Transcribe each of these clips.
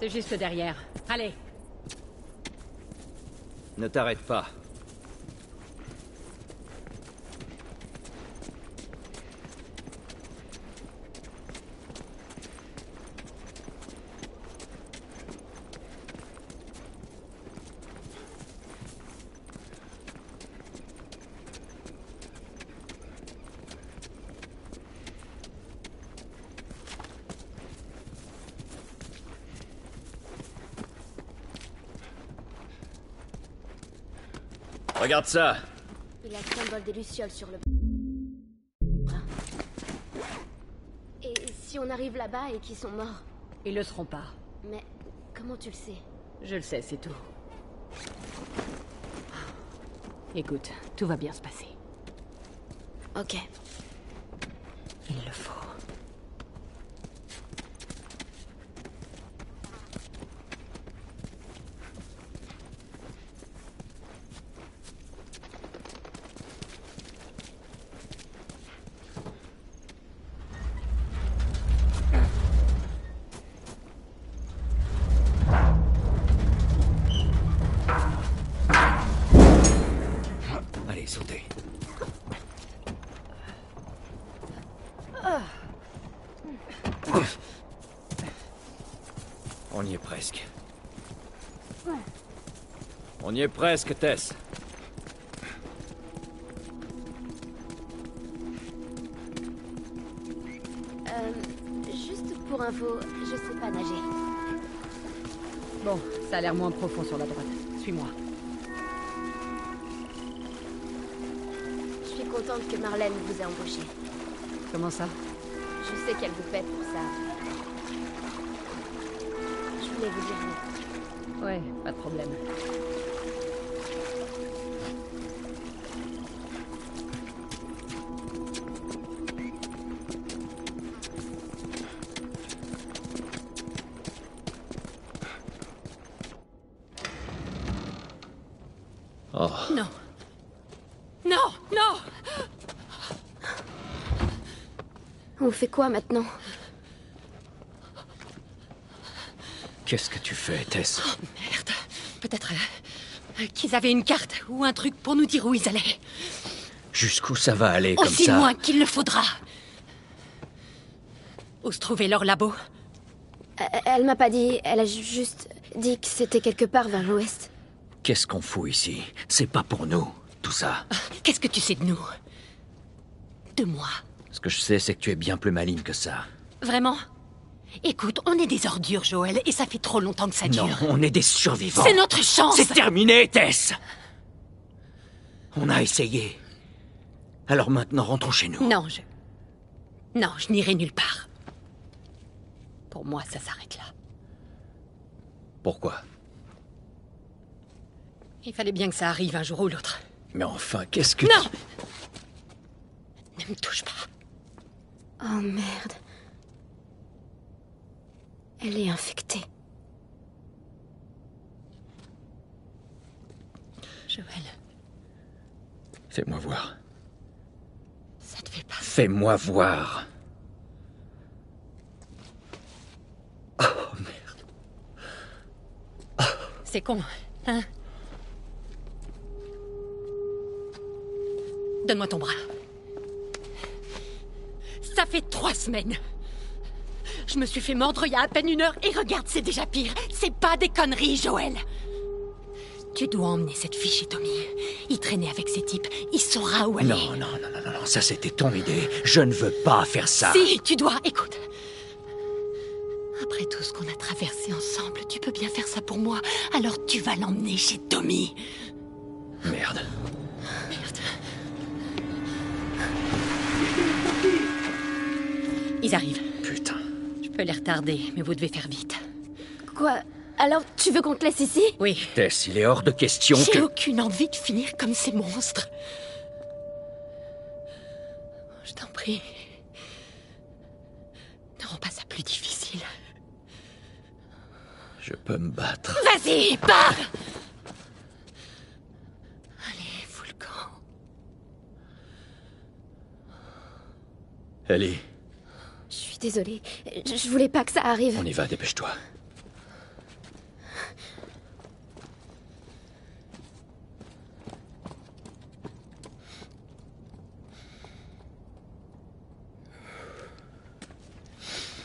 C'est juste derrière. Allez. Ne t'arrête pas. Regarde ça Il a le symbole des Lucioles sur le Et si on arrive là-bas et qu'ils sont morts? Ils le seront pas. Mais comment tu le sais? Je le sais, c'est tout. Écoute, tout va bien se passer. Ok. Il le faut. Allez, sautez. On y est presque. On y est presque, Tess. Euh, juste pour info, je sais pas nager. Bon, ça a l'air moins profond sur la droite. Suis-moi. Je suis contente que Marlène vous ait embauché. Comment ça? Je sais qu'elle vous pète pour ça. Je voulais vous dire. Ouais, pas de problème. Oh, Non. Non, non On fait quoi maintenant qu'est-ce que tu fais, Tess Merde. Peut-être euh, qu'ils avaient une carte ou un truc pour nous dire où ils allaient. Jusqu'où ça va aller comme Aussi ça loin qu'il le faudra. Où se trouvait leur labo Euh, Elle m'a pas dit, elle a ju- juste dit que c'était quelque part vers l'ouest. Qu'est-ce qu'on fout ici? C'est pas pour nous, tout ça. Qu'est-ce que tu sais de nous? De moi Ce que je sais, c'est que tu es bien plus maligne que ça. Vraiment? Écoute, on est des ordures, Joël, et ça fait trop longtemps que ça Non, dure. on est des survivants. C'est notre chance C'est terminé, Tess On a essayé. Alors maintenant, rentrons chez nous. Non, je... Non, je n'irai nulle part. Pour moi, ça s'arrête là. Pourquoi? Il fallait bien que ça arrive un jour ou l'autre. Mais enfin, qu'est-ce que... Non Ne me touche pas. Oh merde. Elle est infectée. Joël, Fais-moi voir. ça te fait pas... Fais-moi voir. Oh, merde. C'est con, hein? Donne-moi ton bras. Ça fait trois semaines. Je me suis fait mordre il y a à peine une heure et regarde, c'est déjà pire. C'est pas des conneries, Joël. Tu dois emmener cette fille chez Tommy. Il traînait avec ces types. Il saura où aller. Non, non, non, non, non, non, ça c'était ton idée. Je ne veux pas faire ça. Si, tu dois. Écoute. Après tout ce qu'on a traversé ensemble, tu peux bien faire ça pour moi. Alors tu vas l'emmener chez Tommy. Merde. Ils arrivent. Putain. Je peux les retarder, mais vous devez faire vite. Quoi? Alors, tu veux qu'on te laisse ici? Oui. Tess, il est hors de question J'ai que... aucune envie de finir comme ces monstres. Je t'en prie. Ne rends pas ça plus difficile. Je peux me battre. Vas-y, pars Allez, fous le Désolée, je voulais pas que ça arrive. On y va, dépêche-toi.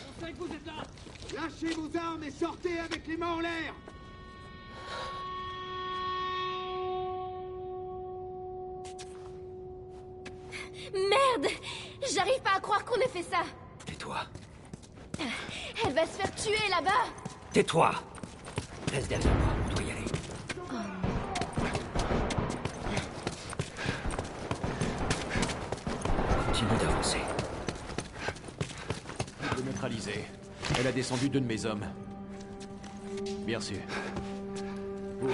On sait que vous êtes là Lâchez vos armes et sortez avec les mains en l'air Merde J'arrive pas à croire qu'on ait fait ça elle va se faire tuer là-bas Tais-toi. Reste derrière moi, on doit y aller. Continue d'avancer. Je l'ai neutralisée. Elle a descendu deux de mes hommes. Bien sûr. Vous,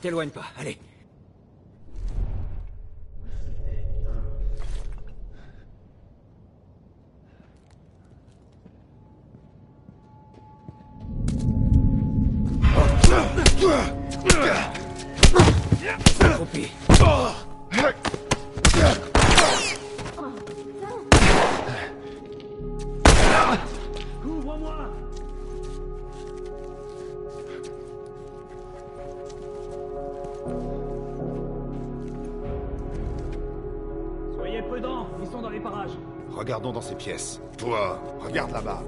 T'éloigne pas, allez. Regardons dans ces pièces. Toi, regarde là-bas.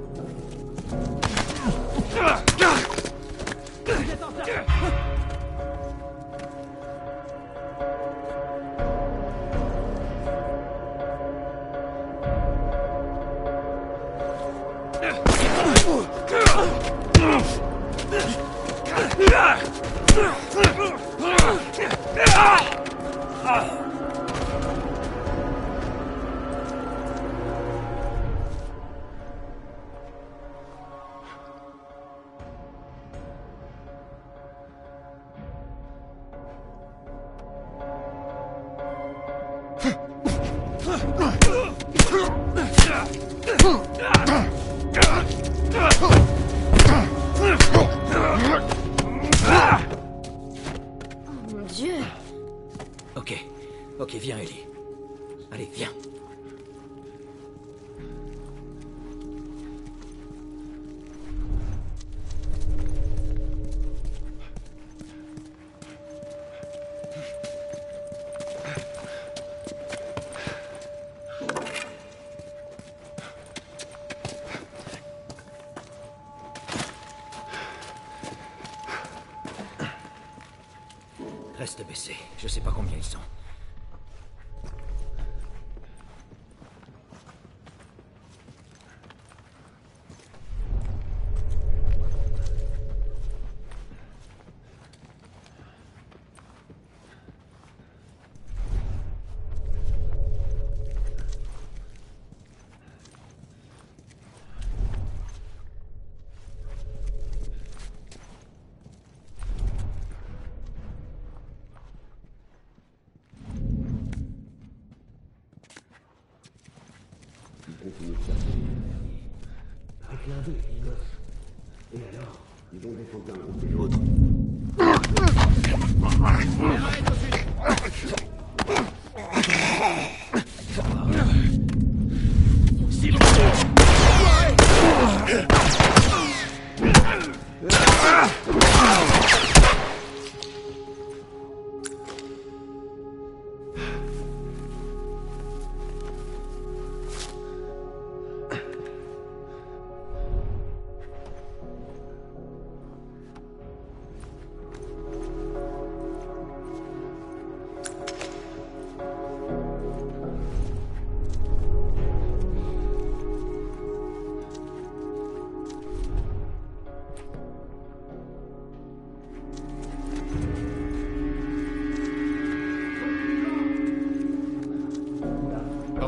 Reste baissé. Je sais pas combien ils sont. Il continue de chercher. Un clin d'œil, Igos. Et alors? Ils ont défendu un groupe et l'autre. Arrête,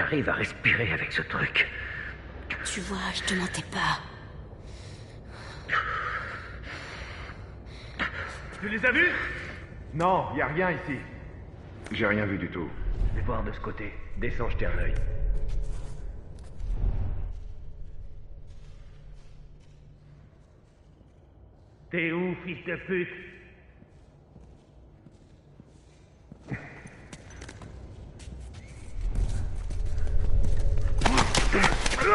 t'arrives à respirer avec ce truc Tu vois, je te mentais pas. Tu les as vus? Non, y a rien ici. J'ai rien vu du tout. Je vais voir de ce côté. Descends, jeter un œil. T'es où, fils de pute? Je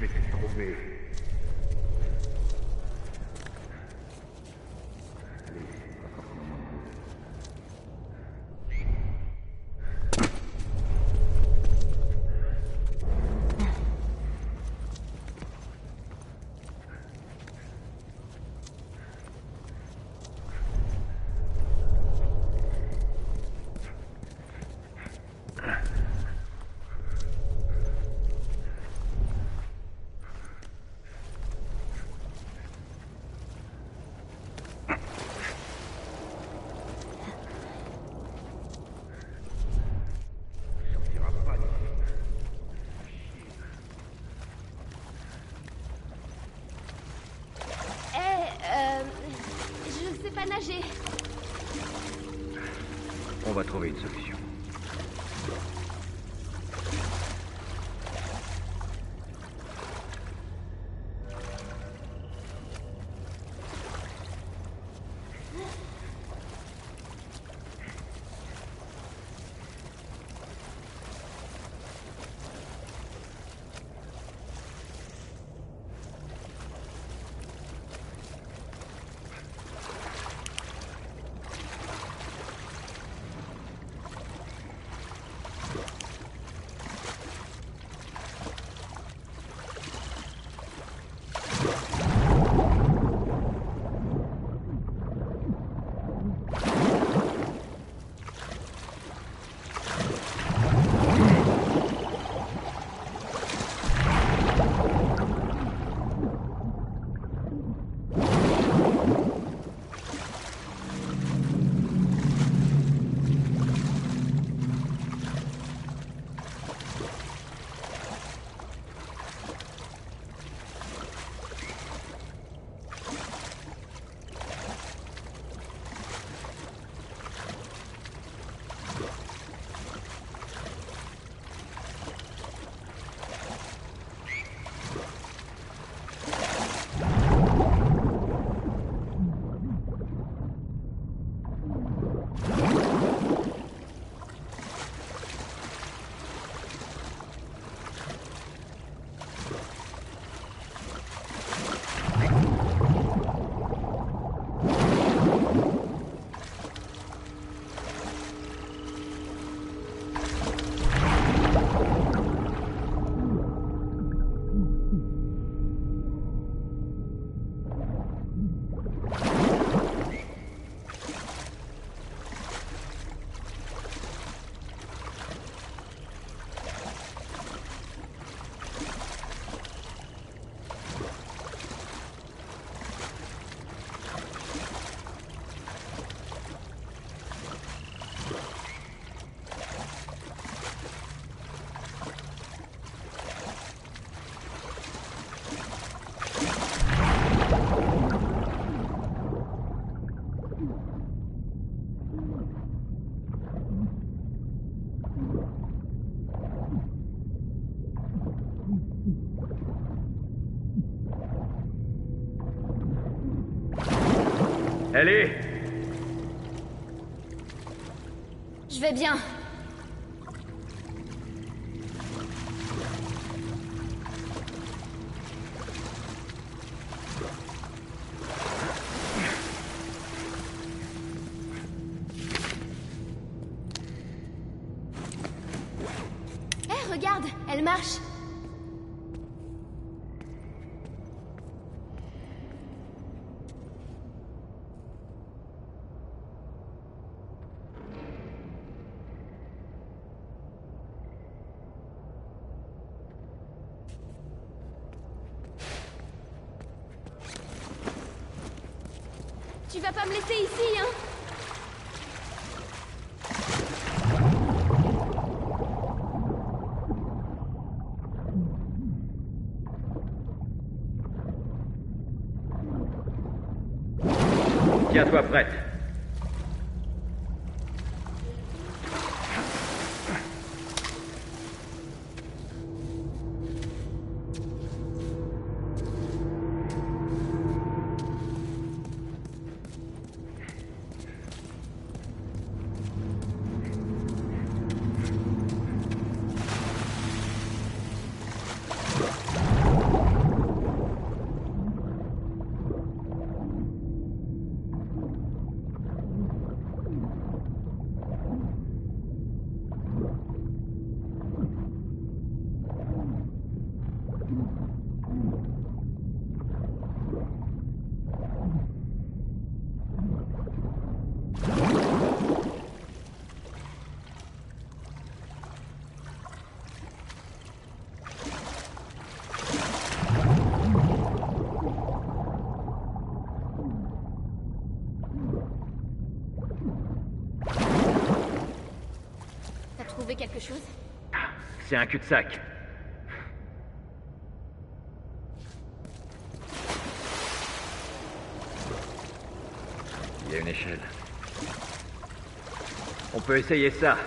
vais te trouver. Eh, euh. Je sais pas nager. On va trouver une solution. Je vais bien. tiens-toi prête. C'est un cul-de-sac. Il y a une échelle. On peut essayer ça.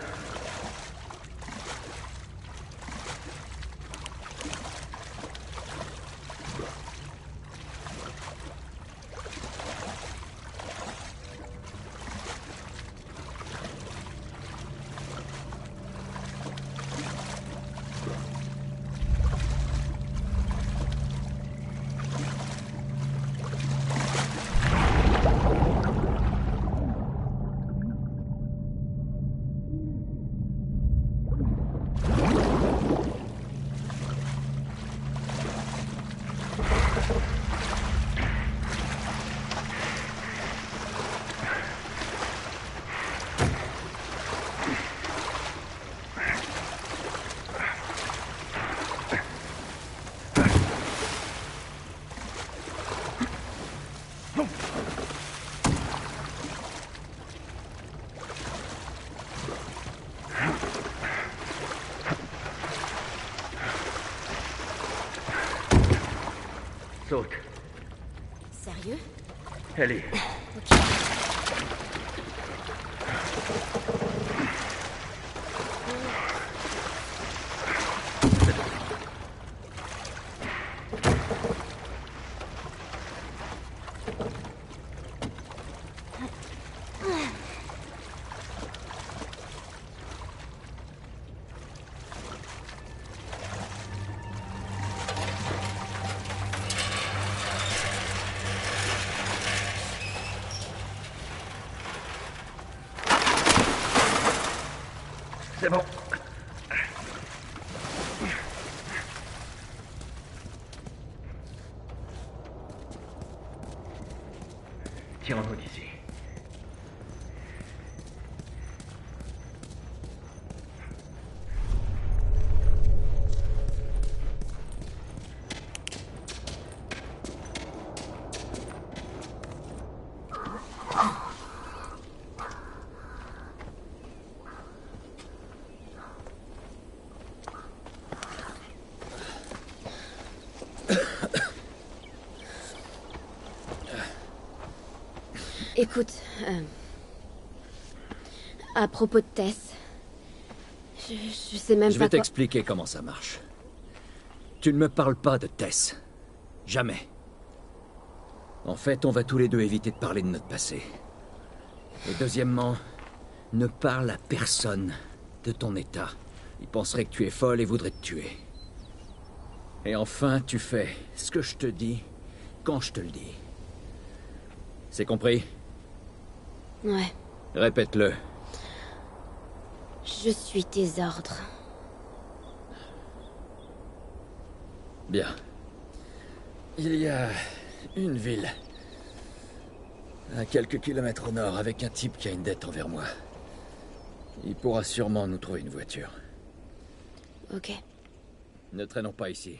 这里。Écoute, euh, à propos de Tess, je, sais même je pas. Je vais t'expliquer comment ça marche. Tu ne me parles pas de Tess. Jamais. En fait, on va tous les deux éviter de parler de notre passé. Et deuxièmement, ne parle à personne de ton état. Ils penseraient que tu es folle et voudraient te tuer. Et enfin, tu fais ce que je te dis, quand je te le dis. C'est compris? Ouais. Répète-le. Je suis tes ordres. Bien. Il y a une ville. À quelques kilomètres au nord, avec un type qui a une dette envers moi. Il pourra sûrement nous trouver une voiture. Ok. Ne traînons pas ici.